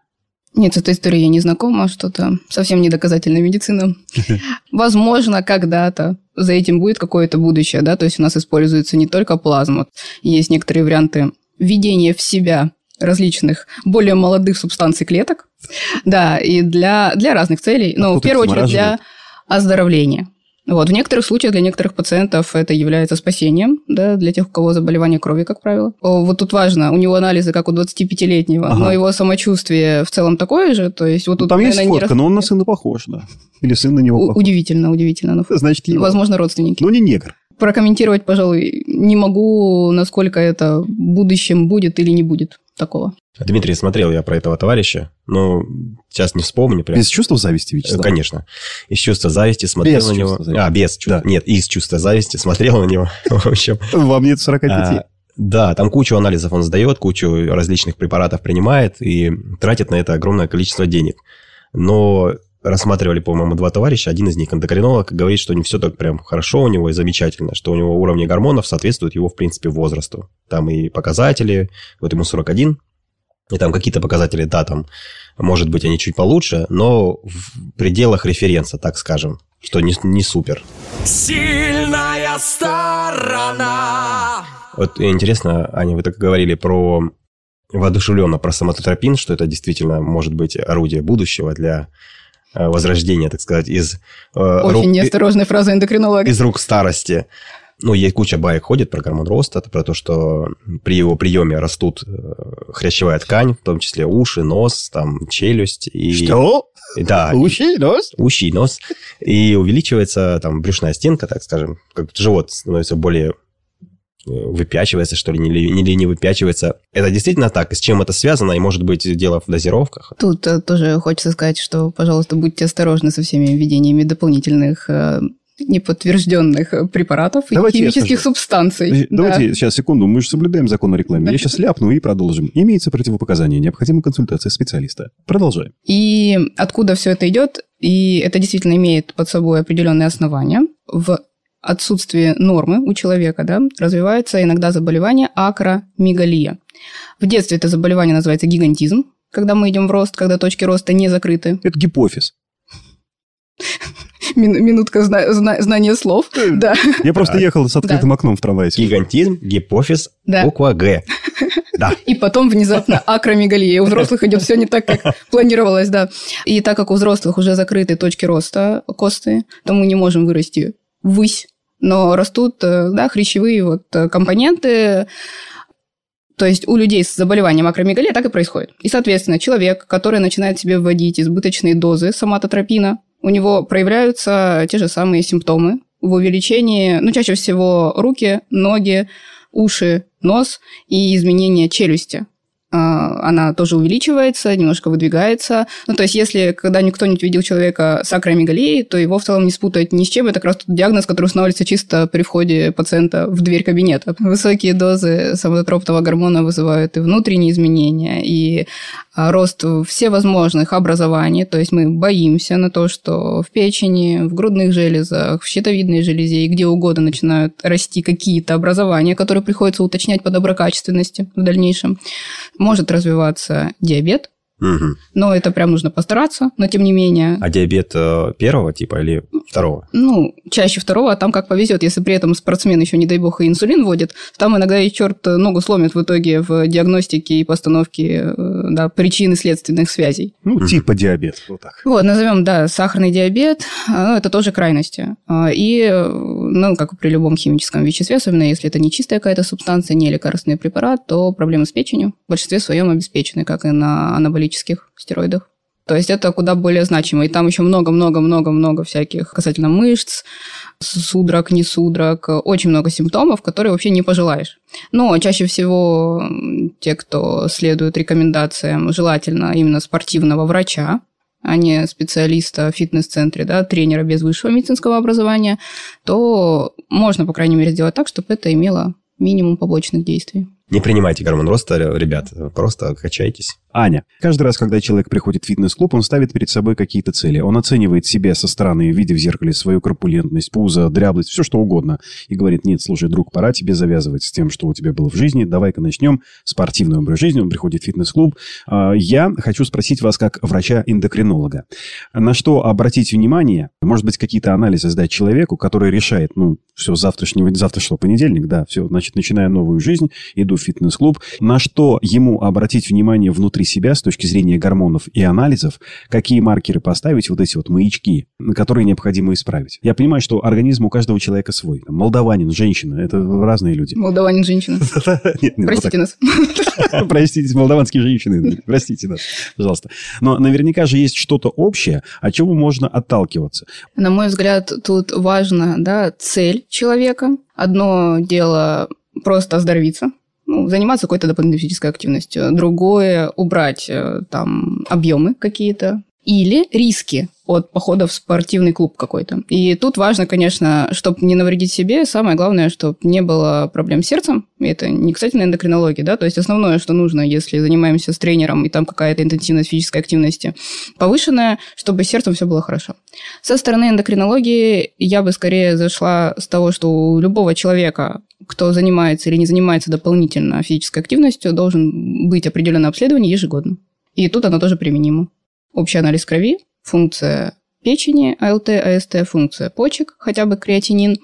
Speaker 5: Нет, с этой историей я не знакома, что-то совсем не доказательная медицина. Возможно, когда-то за этим будет какое-то будущее, да, то есть у нас используется не только плазма, есть некоторые варианты введения в себя различных более молодых субстанций клеток, да, и для, для разных целей, но в первую очередь для оздоровления. Вот. В некоторых случаях для некоторых пациентов это является спасением, да, для тех, у кого заболевание крови, как правило. Вот тут важно, у него анализы, как у 25-летнего, ага. но его самочувствие в целом такое же, то есть вот тут...
Speaker 3: Там есть фотка, рас... но он на сына похож, да. Или сын на него
Speaker 5: похож. Удивительно, удивительно. Ну,
Speaker 3: Значит, его.
Speaker 5: Возможно, родственники.
Speaker 3: Ну, не негр.
Speaker 5: Прокомментировать, пожалуй, не могу, насколько это в будущем будет или не будет такого.
Speaker 4: Дмитрий, смотрел я про этого товарища, но сейчас не вспомню. Прям.
Speaker 3: Без чувства зависти, Вячеслав?
Speaker 4: Конечно. Из чувства зависти смотрел без на него. Зависти. А, без чувства. Да. Нет, из чувства зависти смотрел на него. В общем.
Speaker 3: Вам нет 45. А,
Speaker 4: да, там кучу анализов он сдает, кучу различных препаратов принимает и тратит на это огромное количество денег. Но рассматривали, по-моему, два товарища. Один из них эндокринолог говорит, что не все так прям хорошо у него и замечательно, что у него уровни гормонов соответствуют его, в принципе, возрасту. Там и показатели, вот ему 41, и там какие-то показатели, да, там, может быть, они чуть получше, но в пределах референса, так скажем, что не, не супер.
Speaker 2: Сильная сторона.
Speaker 4: Вот интересно, Аня, вы так говорили про воодушевленно про самототропин, что это действительно может быть орудие будущего для возрождения, так сказать, из...
Speaker 5: Э, Очень рук, неосторожная фраза эндокринолога.
Speaker 4: Из рук старости. Ну, есть куча баек ходит про гормон роста, это про то, что при его приеме растут э, хрящевая ткань, в том числе уши, нос, там, челюсть. И,
Speaker 3: Что?
Speaker 4: Да,
Speaker 3: Уши, нос?
Speaker 4: уши и нос. И увеличивается там брюшная стенка, так скажем, как живот становится более э, выпячивается, что ли, или, или не выпячивается. Это действительно так? И с чем это связано? И, может быть, дело в дозировках?
Speaker 5: Тут э, тоже хочется сказать, что, пожалуйста, будьте осторожны со всеми введениями дополнительных э, неподтвержденных э, препаратов
Speaker 3: Давайте
Speaker 5: и химических субстанций.
Speaker 3: Давайте
Speaker 5: Да.
Speaker 3: сейчас, секунду, мы же соблюдаем закон о рекламе. Я сейчас ляпну и продолжим. Имеется противопоказание, необходима консультация специалиста. Продолжаем.
Speaker 5: И откуда все это идет? И это действительно имеет под собой определенные основания. В отсутствии нормы у человека да, развивается иногда заболевание акромегалия. В детстве это заболевание называется гигантизм, когда мы идем в рост, когда точки роста не закрыты.
Speaker 3: Это гипофиз.
Speaker 5: Мин- минутка зна- зна- знания слов. Да,
Speaker 3: Я просто ехал с открытым окном в трамвае.
Speaker 4: Гигантизм, гипофиз,
Speaker 5: Да.
Speaker 4: буква Г. Да.
Speaker 5: И потом внезапно акромегалия. У взрослых идет все не так, как планировалось, да. И так как у взрослых уже закрыты точки роста косты, то мы не можем вырасти ввысь. Но растут, э, да, хрящевые вот э, компоненты, то есть у людей с заболеванием акромегалия так и происходит. И, соответственно, человек, который начинает себе вводить избыточные дозы соматотропина, у него проявляются те же самые симптомы в увеличении, ну, чаще всего руки, ноги, уши, нос и изменение челюсти. А, Она тоже увеличивается, немножко выдвигается. Ну, то есть, если когда-нибудь кто-нибудь видел человека с акромегалией, то его в целом не спутать ни с чем. Это как раз тот диагноз, который устанавливается чисто при входе пациента в дверь кабинета. Высокие дозы самотропного гормона вызывают и внутренние изменения, и рост всевозможных образований. То есть, мы боимся на то, что в печени, в грудных железах, в щитовидной железе и где угодно начинают расти какие-то образования, которые приходится уточнять по доброкачественности в дальнейшем. Может развиваться диабет,
Speaker 4: Мгм.
Speaker 5: но это прям нужно постараться, но тем не менее,
Speaker 4: А диабет э, первого типа или второго?
Speaker 5: ну, чаще второго, а там как повезет, если при этом спортсмен еще, не дай бог, и инсулин вводит, там иногда и черт ногу сломит в итоге в диагностике и постановке э, да, причин и следственных связей.
Speaker 3: Ну, типа диабет. Вот так.
Speaker 5: Вот, назовем, да, сахарный диабет, а, ну, это тоже крайности. А, И, э, ну, как и при любом химическом веществе, особенно если это не чистая какая-то субстанция, не лекарственный препарат, то проблемы с печенью в большинстве своем обеспечены, как и на анаболических стероидах. То есть это куда более значимо. И там еще много-много-много-много всяких касательно мышц, судорог, не судорог, очень много симптомов, которые вообще не пожелаешь. Но чаще всего те, кто следует рекомендациям, желательно именно спортивного врача, а не специалиста в фитнес-центре, да, тренера без высшего медицинского образования, то можно, по крайней мере, сделать так, чтобы это имело минимум побочных действий.
Speaker 4: Не принимайте гормон роста, ребят, просто качайтесь.
Speaker 3: Аня, каждый раз, когда человек приходит в фитнес-клуб, он ставит перед собой какие-то цели. Он оценивает себя со стороны, видя в зеркале свою корпулентность, пузо, дряблость, все что угодно. И говорит, нет, слушай, друг, пора тебе завязывать с тем, что у тебя было в жизни. Давай-ка начнем. Спортивный образ жизни. Он приходит в фитнес-клуб. А, Я хочу спросить вас, как врача-эндокринолога, на что обратить внимание? Может быть, какие-то анализы сдать человеку, который решает, ну, все, завтрашнего, завтра что, понедельник, да, все, значит, начинаю новую жизнь, иду в фитнес-клуб. На что ему обратить внимание внутри себя с точки зрения гормонов и анализов, какие маркеры поставить, вот эти вот маячки, которые необходимо исправить. Я понимаю, что организм у каждого человека свой. Там, молдаванин, женщина, это разные люди.
Speaker 5: Молдаванин женщина. Простите нас.
Speaker 3: Простите, молдаванские женщины, простите нас, пожалуйста. Но наверняка же есть что-то общее, от чего можно отталкиваться.
Speaker 5: На мой взгляд, тут важна да, цель человека. Одно дело просто оздоровиться, ну, заниматься какой-то дополнительной физической активностью. Другое – убрать э, там объемы какие-то. Или риски от похода в спортивный клуб какой-то. И тут важно, конечно, чтобы не навредить себе, самое главное, чтобы не было проблем с сердцем. И Это не касательно эндокринологии, да, то есть основное, что нужно, если занимаемся с тренером, и там какая-то интенсивность физической активности повышенная, чтобы с сердцем все было хорошо. Со стороны эндокринологии я бы скорее зашла с того, что у любого человека, кто занимается или не занимается дополнительно физической активностью, должен быть определенное обследование ежегодно. И тут оно тоже применимо. Общий анализ крови, функция печени, АЛТ, АСТ, функция почек, хотя бы креатинин,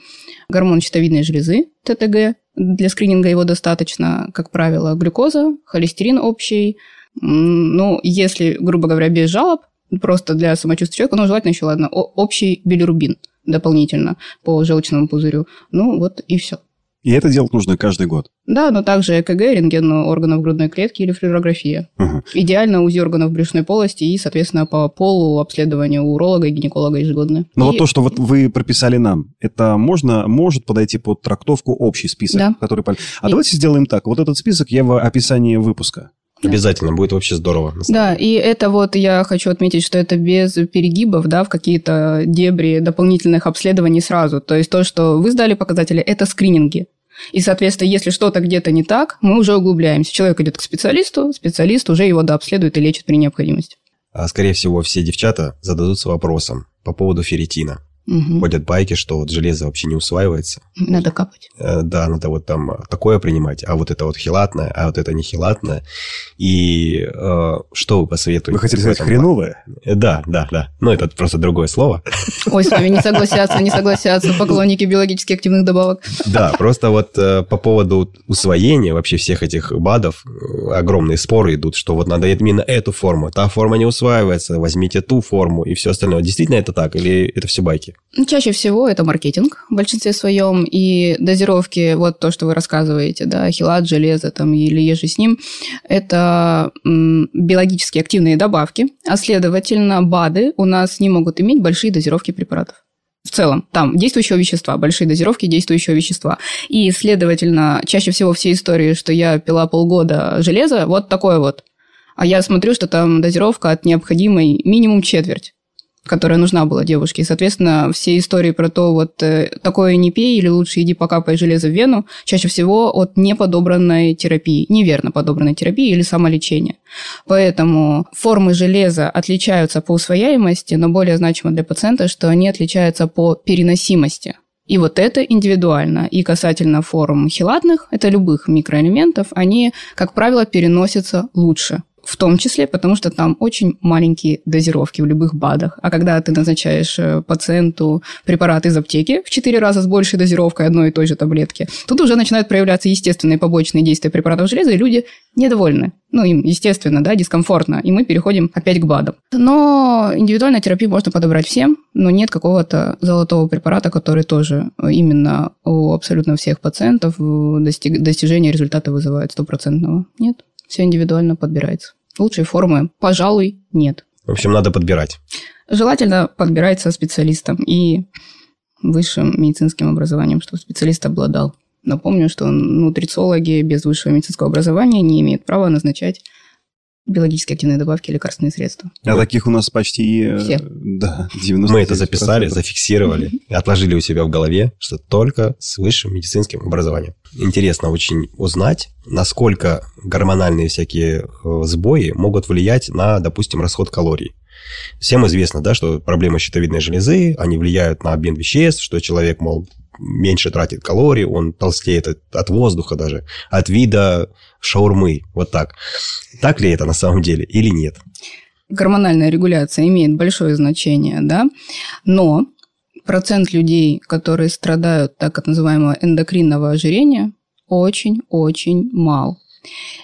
Speaker 5: гормон щитовидной железы, ТТГ, для скрининга его достаточно, как правило, глюкоза, холестерин общий. Ну, если, грубо говоря, без жалоб, просто для самочувствия человека, ну, желательно еще, ладно, общий билирубин. дополнительно по желчному пузырю. Ну, вот и все.
Speaker 3: И это делать нужно каждый год.
Speaker 5: Да, но также ЭКГ, рентген органов грудной клетки или флюорография.
Speaker 3: Ага.
Speaker 5: Идеально УЗИ органов брюшной полости и, соответственно, по полу обследование уролога и гинеколога ежегодно.
Speaker 3: Но
Speaker 5: И-
Speaker 3: вот то, что вот вы прописали нам, это можно, может подойти под трактовку общий список,
Speaker 5: Да.
Speaker 3: который... А
Speaker 5: И-
Speaker 3: давайте сделаем так. Вот этот список я в описании выпуска.
Speaker 4: Обязательно, будет вообще здорово.
Speaker 5: Да, и это вот я хочу отметить, что это без перегибов, да, в какие-то дебри дополнительных обследований сразу. То есть то, что вы сдали показатели, это скрининги. И, соответственно, если что-то где-то не так, мы уже углубляемся. Человек идет к специалисту, специалист уже его дообследует и лечит при необходимости.
Speaker 4: А, Скорее всего, все девчата зададутся вопросом по поводу ферритина.
Speaker 5: Мгм.
Speaker 4: Ходят байки, что вот железо вообще не усваивается.
Speaker 5: Надо капать.
Speaker 4: Э, Да, надо вот там такое принимать, а вот это вот хилатное, а вот это не хилатное. И э, что вы посоветуете?
Speaker 3: Вы хотели
Speaker 4: в
Speaker 3: сказать хреновое?
Speaker 4: Да, да, да. Ну, это просто другое слово.
Speaker 5: Ой, с вами не согласятся, не согласятся поклонники биологически активных добавок.
Speaker 4: Да, просто вот э, по поводу усвоения вообще всех этих БАДов э, огромные споры идут, что вот надо именно эту форму, та форма не усваивается, возьмите ту форму и все остальное. Действительно это так или это все байки?
Speaker 5: Ну, Чаще всего это маркетинг в большинстве своем, и дозировки, вот то, что вы рассказываете, да, хилат, железо там или еже с ним, это биологически активные добавки, а следовательно, БАДы у нас не могут иметь большие дозировки препаратов. В целом, там действующего вещества, большие дозировки действующего вещества. И, следовательно, чаще всего все истории, что я пила полгода железа, вот такое вот. А я смотрю, что там дозировка от необходимой минимум четверть которая нужна была девушке. И, соответственно, все истории про то, вот э, такое не пей или лучше иди покапай железо в вену, чаще всего от неподобранной терапии, неверно подобранной терапии или самолечения. Поэтому формы железа отличаются по усвояемости, но более значимо для пациента, что они отличаются по переносимости. И вот это индивидуально. И касательно форм хилатных, это любых микроэлементов, они, как правило, переносятся лучше. В том числе, потому что там очень маленькие дозировки в любых БАДах. А когда ты назначаешь э, пациенту препарат из аптеки в 4 раза с большей дозировкой одной и той же таблетки, тут уже начинают проявляться естественные побочные действия препаратов железа, и люди недовольны. Ну, им, естественно, да, дискомфортно. И мы переходим опять к БАДам. Но индивидуальную терапию можно подобрать всем, но нет какого-то золотого препарата, который тоже именно у абсолютно всех пациентов достиг- достижение результата вызывает стопроцентного. Нет, все индивидуально подбирается. Лучшей формы, пожалуй, нет.
Speaker 4: В общем, надо подбирать.
Speaker 5: Желательно подбирать со специалистом и высшим медицинским образованием, чтобы специалист обладал. Напомню, что нутрициологи без высшего медицинского образования не имеют права назначать биологически активные добавки и лекарственные средства.
Speaker 3: А таких у нас почти... э,
Speaker 5: Все.
Speaker 3: Да, 90
Speaker 4: Мы это записали, зафиксировали, и отложили у себя в голове, что только с высшим медицинским образованием. Интересно очень узнать, насколько гормональные всякие э, сбои могут влиять на, допустим, расход калорий. Всем известно, да, что проблемы щитовидной железы, они влияют на обмен веществ, что человек, мол, меньше тратит калорий, он толстеет от, от воздуха даже, от вида шаурмы, вот так. Так ли это на самом деле или нет?
Speaker 5: Гормональная регуляция имеет большое значение, да, но процент людей, которые страдают так называемого эндокринного ожирения, очень-очень мал.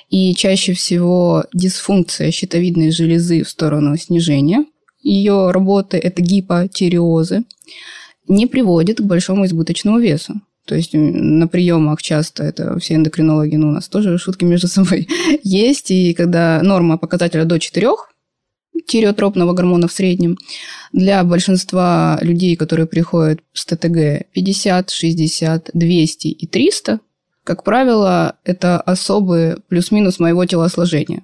Speaker 5: И чаще всего дисфункция щитовидной железы в сторону снижения ее работы, это гипотиреозы, не приводит к большому избыточному весу. То есть на приемах часто это все эндокринологи, ну, у нас тоже шутки между собой есть. И когда норма показателя до 4 тиреотропного гормона в среднем, для большинства людей, которые приходят с ТТГ 50, 60, 200 и 300, как правило, это особые плюс-минус моего телосложения.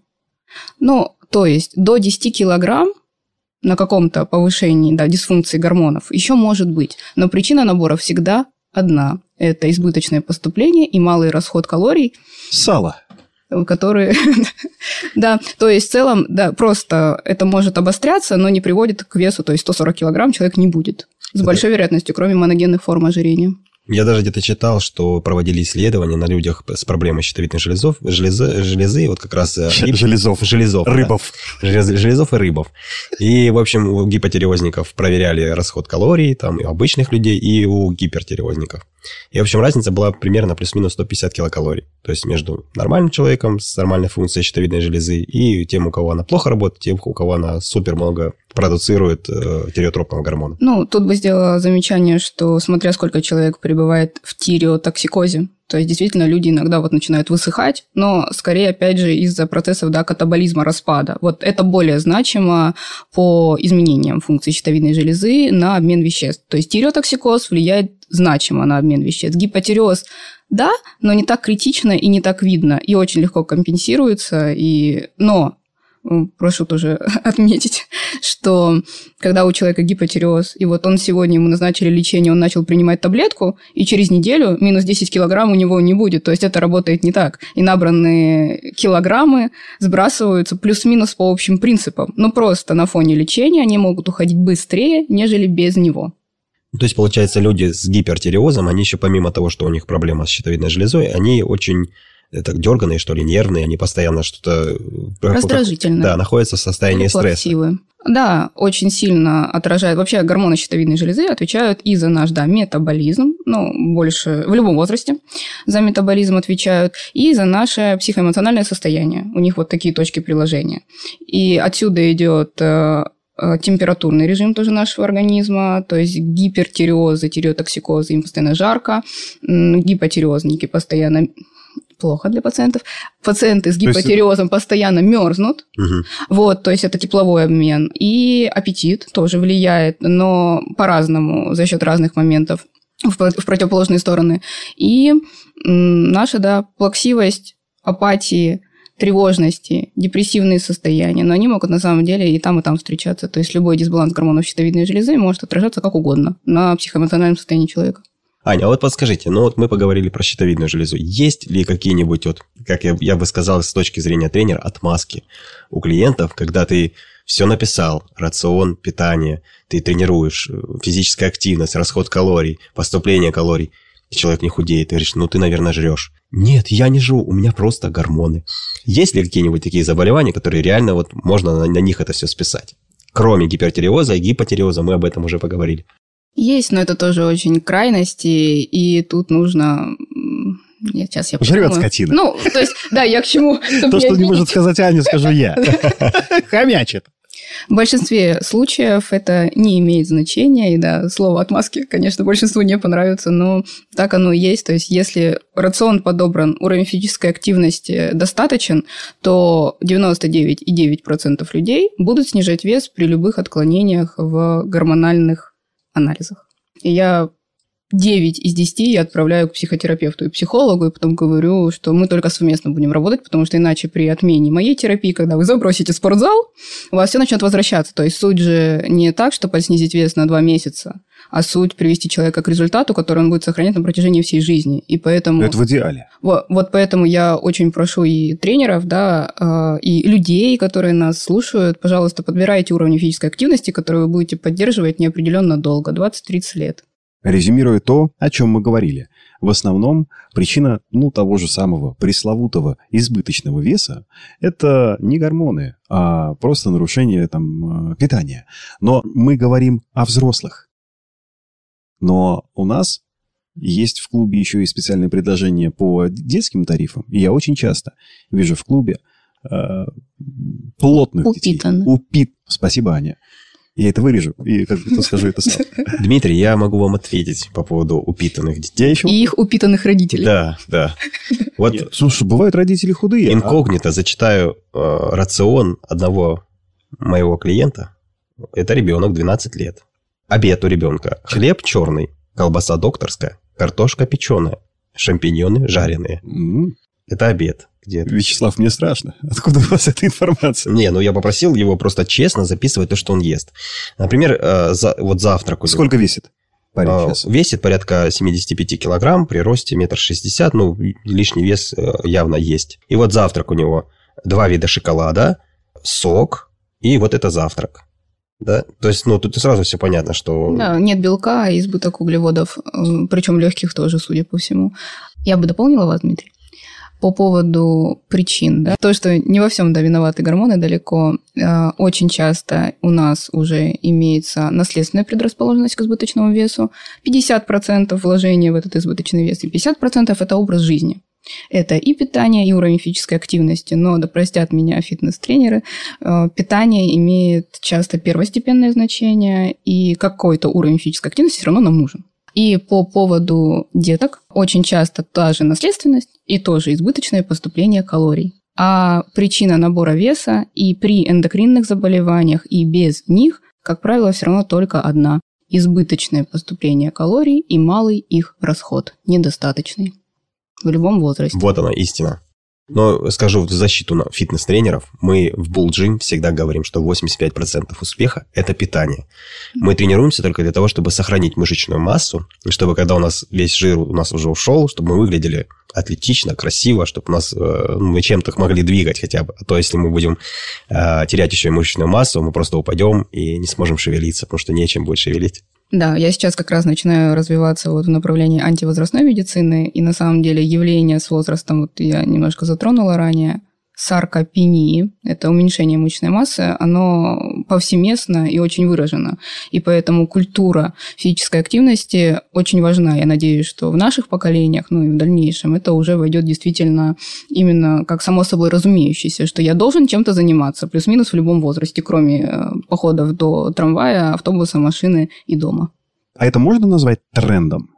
Speaker 5: Ну, то есть до 10 килограмм на каком-то повышении да, дисфункции гормонов еще может быть. Но причина набора всегда одна. Это избыточное поступление и малый расход калорий,
Speaker 3: Сало.
Speaker 5: которые... да, то есть в целом, да, просто это может обостряться, но не приводит к весу, то есть 140 килограмм человек не будет. С большой вероятностью, кроме моногенных форм ожирения.
Speaker 4: Я даже где-то читал, что проводили исследования на людях с проблемой щитовидной железов, железы, железы вот как раз... э, гип-
Speaker 3: Железов.
Speaker 4: Железов. да.
Speaker 3: Рыбов.
Speaker 4: Желез- железов и рыбов. И, в общем, у гипотиреозников проверяли расход калорий, там, и у обычных людей, и у гипертиреозников. И, в общем, разница была примерно плюс-минус 150 килокалорий. То есть между нормальным человеком с нормальной функцией щитовидной железы и тем, у кого она плохо работает, тем, у кого она супер много продуцирует э, тиреотропного гормона.
Speaker 5: Ну, тут бы сделала замечание, что смотря сколько человек пребывает в тиреотоксикозе, то есть, действительно, люди иногда вот начинают высыхать, но скорее, опять же, из-за процессов да, катаболизма, распада. Вот это более значимо по изменениям функции щитовидной железы на обмен веществ. То есть, тиреотоксикоз влияет значимо на обмен веществ. Гипотиреоз да, но не так критично и не так видно, и очень легко компенсируется. И... Но прошу тоже отметить, что когда у человека гипотиреоз, и вот он сегодня ему назначили лечение, он начал принимать таблетку, и через неделю минус 10 килограмм у него не будет. То есть это работает не так. И набранные килограммы сбрасываются плюс-минус по общим принципам. Но просто на фоне лечения они могут уходить быстрее, нежели без него.
Speaker 4: То есть, получается, люди с гипертиреозом, они еще помимо того, что у них проблема с щитовидной железой, они очень так дерганые, что ли, нервные, они постоянно что-то...
Speaker 5: Раздражительные.
Speaker 4: Да, находятся в состоянии стресса.
Speaker 5: Да, очень сильно отражает. Вообще гормоны щитовидной железы отвечают и за наш да, метаболизм, ну, больше в любом возрасте за метаболизм отвечают, и за наше психоэмоциональное состояние. У них вот такие точки приложения. И отсюда идет э, э, температурный режим тоже нашего организма, то есть гипертиреозы, тиреотоксикозы, им постоянно жарко, гипотиреозники постоянно плохо для пациентов. Пациенты с гипотиреозом есть... постоянно мерзнут.
Speaker 4: Угу.
Speaker 5: Вот, то есть это тепловой обмен. И аппетит тоже влияет, но по-разному, за счет разных моментов в, в противоположные стороны. И наша, да, плаксивость, апатии, тревожности, депрессивные состояния, но они могут на самом деле и там, и там встречаться. То есть любой дисбаланс гормонов щитовидной железы может отражаться как угодно на психоэмоциональном состоянии человека.
Speaker 4: Аня, а вот подскажите, ну вот мы поговорили про щитовидную железу. Есть ли какие-нибудь, вот, как я, я бы сказал, с точки зрения тренера, отмазки у клиентов, когда ты все написал, рацион, питание, ты тренируешь, э, физическая активность, расход калорий, поступление калорий, и человек не худеет, ты говоришь, ну ты, наверное, жрешь. Нет, я не жру, у меня просто гормоны. Есть ли какие-нибудь такие заболевания, которые реально вот можно на, на них это все списать? Кроме гипертиреоза и гипотиреоза, мы об этом уже поговорили.
Speaker 5: Есть, но это тоже очень крайности, и тут нужно...
Speaker 3: Я, сейчас я Жрет скотина.
Speaker 5: Ну, то есть, да, я к чему...
Speaker 3: То, что не может сказать Аня, скажу я. Хомячит.
Speaker 5: В большинстве случаев это не имеет значения, и да, слово отмазки, конечно, большинству не понравится, но так оно и есть. То есть, если рацион подобран, уровень физической активности достаточен, то 99,9% людей будут снижать вес при любых отклонениях в гормональных анализах. И я 9 из 10 я отправляю к психотерапевту и психологу, и потом говорю, что мы только совместно будем работать, потому что иначе при отмене моей терапии, когда вы забросите спортзал, у вас все начнет возвращаться. То есть суть же не так, чтобы снизить вес на 2 месяца, а суть привести человека к результату, который он будет сохранять на протяжении всей жизни. И поэтому...
Speaker 3: Это в идеале.
Speaker 5: Вот, вот поэтому я очень прошу и тренеров, да, а, и людей, которые нас слушают, пожалуйста, подбирайте уровни физической активности, которые вы будете поддерживать неопределенно долго, 20-30 лет.
Speaker 3: Резюмируя то, о чем мы говорили, в основном причина ну, того же самого пресловутого избыточного веса – это не гормоны, а просто нарушение там, э, питания. Но мы говорим о взрослых. Но у нас есть в клубе еще и специальное предложение по детским тарифам. И я очень часто вижу в клубе э, плотных
Speaker 5: Упитанных.
Speaker 3: детей. Упит. Спасибо, Аня. Я это вырежу и как-то скажу это сам.
Speaker 4: Дмитрий, я могу вам ответить по поводу упитанных детей.
Speaker 5: Еще... И их упитанных родителей.
Speaker 4: Да, да.
Speaker 3: Вот, Нет, слушай, бывают родители худые.
Speaker 4: А? Инкогнито а? зачитаю э, рацион одного моего клиента. Это ребенок 12 лет. Обед у ребенка. Хлеб черный, колбаса докторская, картошка печеная, шампиньоны жареные.
Speaker 3: Mm-hmm.
Speaker 4: Это обед где
Speaker 3: Вячеслав, мне страшно. Откуда у вас эта информация?
Speaker 4: Не, ну я попросил его просто честно записывать то, что он ест. Например, э, за, вот завтрак.
Speaker 3: Сколько весит?
Speaker 4: Парень а, сейчас. Весит порядка 75 килограмм, при росте метр шестьдесят, ну, лишний вес э, явно есть. И вот завтрак у него. Два вида шоколада, сок и вот это завтрак. Да? То есть, ну, тут сразу все понятно, что...
Speaker 5: Да, нет белка, а избыток углеводов, причем легких тоже, судя по всему. Я бы дополнила вас, Дмитрий по поводу причин. Да? То, что не во всем да, виноваты гормоны далеко. Э, очень часто у нас уже имеется наследственная предрасположенность к избыточному весу. 50% вложения в этот избыточный вес и 50% это образ жизни. Это и питание, и уровень физической активности, но да простят меня фитнес-тренеры, э, питание имеет часто первостепенное значение, и какой-то уровень физической активности все равно нам нужен. И по поводу деток очень часто та же наследственность и тоже избыточное поступление калорий. А причина набора веса и при эндокринных заболеваниях, и без них, как правило, все равно только одна – избыточное поступление калорий и малый их расход, недостаточный в любом возрасте.
Speaker 4: Вот она, истина. Но скажу в защиту фитнес-тренеров, мы в Bull всегда говорим, что 85% успеха – это питание. Мы тренируемся только для того, чтобы сохранить мышечную массу, и чтобы когда у нас весь жир у нас уже ушел, чтобы мы выглядели атлетично, красиво, чтобы нас, э, мы чем-то могли двигать хотя бы. А то если мы будем э, терять еще и мышечную массу, мы просто упадем и не сможем шевелиться, потому что нечем будет шевелить.
Speaker 5: Да, я сейчас как раз начинаю развиваться вот в направлении антивозрастной медицины, и на самом деле явление с возрастом, вот я немножко затронула ранее, саркопении, это уменьшение мышечной массы, оно повсеместно и очень выражено. И поэтому культура физической активности очень важна. Я надеюсь, что в наших поколениях, ну и в дальнейшем, это уже войдет действительно именно как само собой разумеющееся, что я должен чем-то заниматься, плюс-минус в любом возрасте, кроме э, походов до трамвая, автобуса, машины и дома.
Speaker 3: А это можно назвать трендом?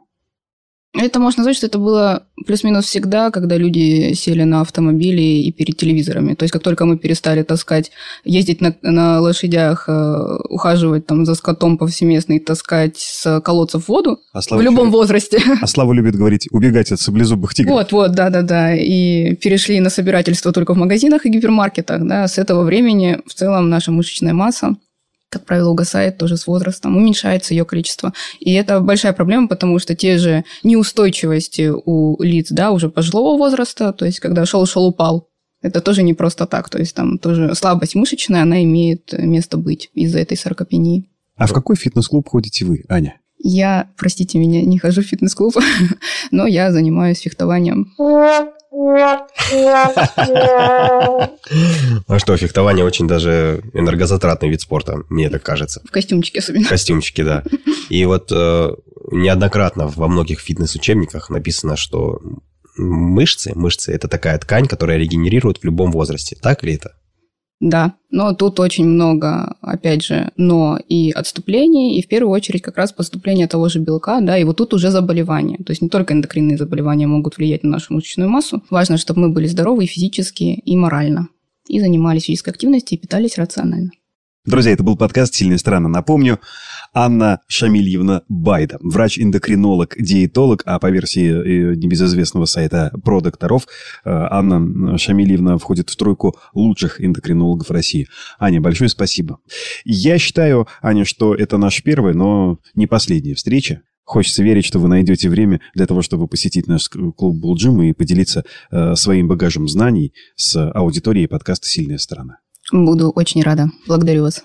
Speaker 5: Это можно назвать, что это было плюс-минус всегда, когда люди сели на автомобили и перед телевизорами. То есть, как только мы перестали таскать, ездить на, на лошадях, э, ухаживать там за скотом повсеместно и таскать с колодцев воду а Слава в любом возрасте.
Speaker 3: А Слава любит говорить, убегать от саблезубых тигров.
Speaker 5: Вот, вот, да-да-да. И перешли на собирательство только в магазинах и гипермаркетах. Да. С этого времени в целом наша мышечная масса как правило, угасает тоже с возрастом, уменьшается ее количество. И это большая проблема, потому что те же неустойчивости у лиц, да, уже пожилого возраста, то есть когда шел-шел упал, это тоже не просто так, то есть там тоже слабость мышечная, она имеет место быть из-за этой саркопении.
Speaker 3: А в какой фитнес-клуб ходите вы, Аня?
Speaker 5: Я, простите меня, не хожу в фитнес-клуб, но я занимаюсь фехтованием.
Speaker 4: А что, фехтование очень даже энергозатратный вид спорта, мне так кажется.
Speaker 5: В костюмчике особенно. В
Speaker 4: костюмчике, да. И вот э, неоднократно во многих фитнес-учебниках написано, что мышцы, мышцы – это такая ткань, которая регенерирует в любом возрасте. Так ли это?
Speaker 5: Да, но тут очень много, опять же, но и отступлений, и в первую очередь как раз поступление того же белка, да, и вот тут уже заболевания. То есть не только эндокринные заболевания могут влиять на нашу мышечную массу. Важно, чтобы мы были здоровы и физически, и морально. И занимались физической активностью, и питались рационально.
Speaker 3: Друзья, это был подкаст «Сильная страна». Напомню, Анна Шамильевна Байда, врач-эндокринолог, диетолог, а по версии э, небезызвестного сайта про докторов, э, Анна Шамильевна входит в тройку лучших эндокринологов России. Аня, большое спасибо. Я считаю, Аня, что это наша первая, но не последняя встреча. Хочется верить, что вы найдете время для того, чтобы посетить наш клуб Булджим и поделиться э, своим багажем знаний с аудиторией подкаста «Сильная страна».
Speaker 5: Буду очень рада. Благодарю вас.